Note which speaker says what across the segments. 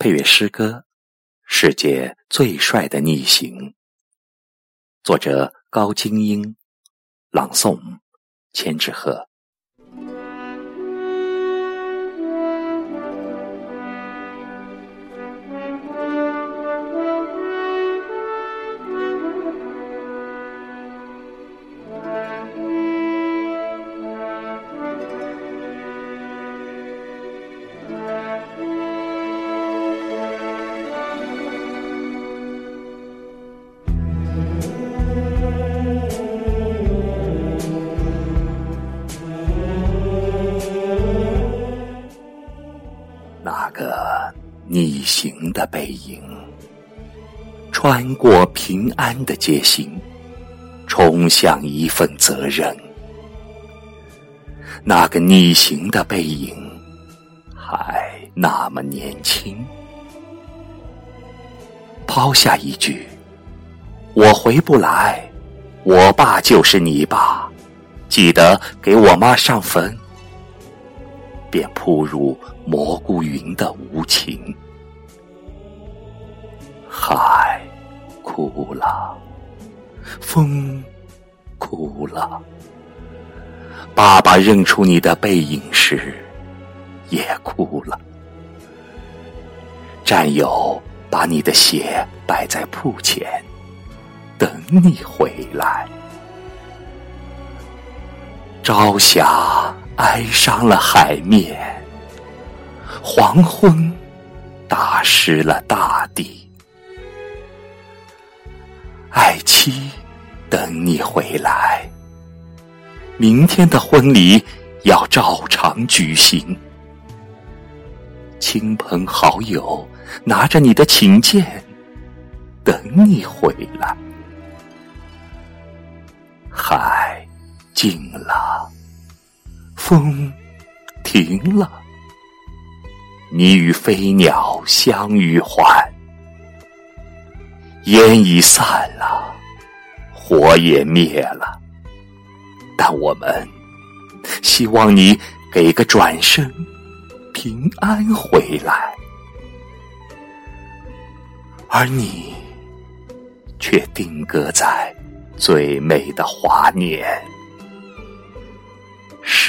Speaker 1: 配乐诗歌《世界最帅的逆行》，作者高精英，朗诵千纸鹤。逆行的背影，穿过平安的街心，冲向一份责任。那个逆行的背影，还那么年轻。抛下一句“我回不来，我爸就是你爸”，记得给我妈上坟。便扑入蘑菇云的无情，海哭了，风哭了，爸爸认出你的背影时也哭了。战友把你的鞋摆在铺前，等你回来。朝霞。哀伤了海面，黄昏打湿了大地。爱妻等你回来，明天的婚礼要照常举行。亲朋好友拿着你的请柬，等你回来。海静了。风停了，你与飞鸟相与还。烟已散了，火也灭了，但我们希望你给个转身，平安回来。而你却定格在最美的华年。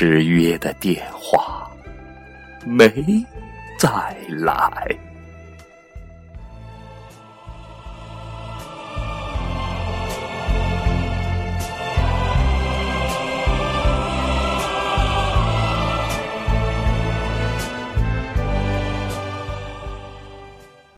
Speaker 1: 失约的电话没再来。